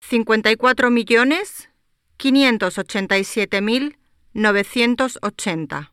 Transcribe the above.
Cincuenta y cuatro millones quinientos ochenta y siete mil novecientos ochenta.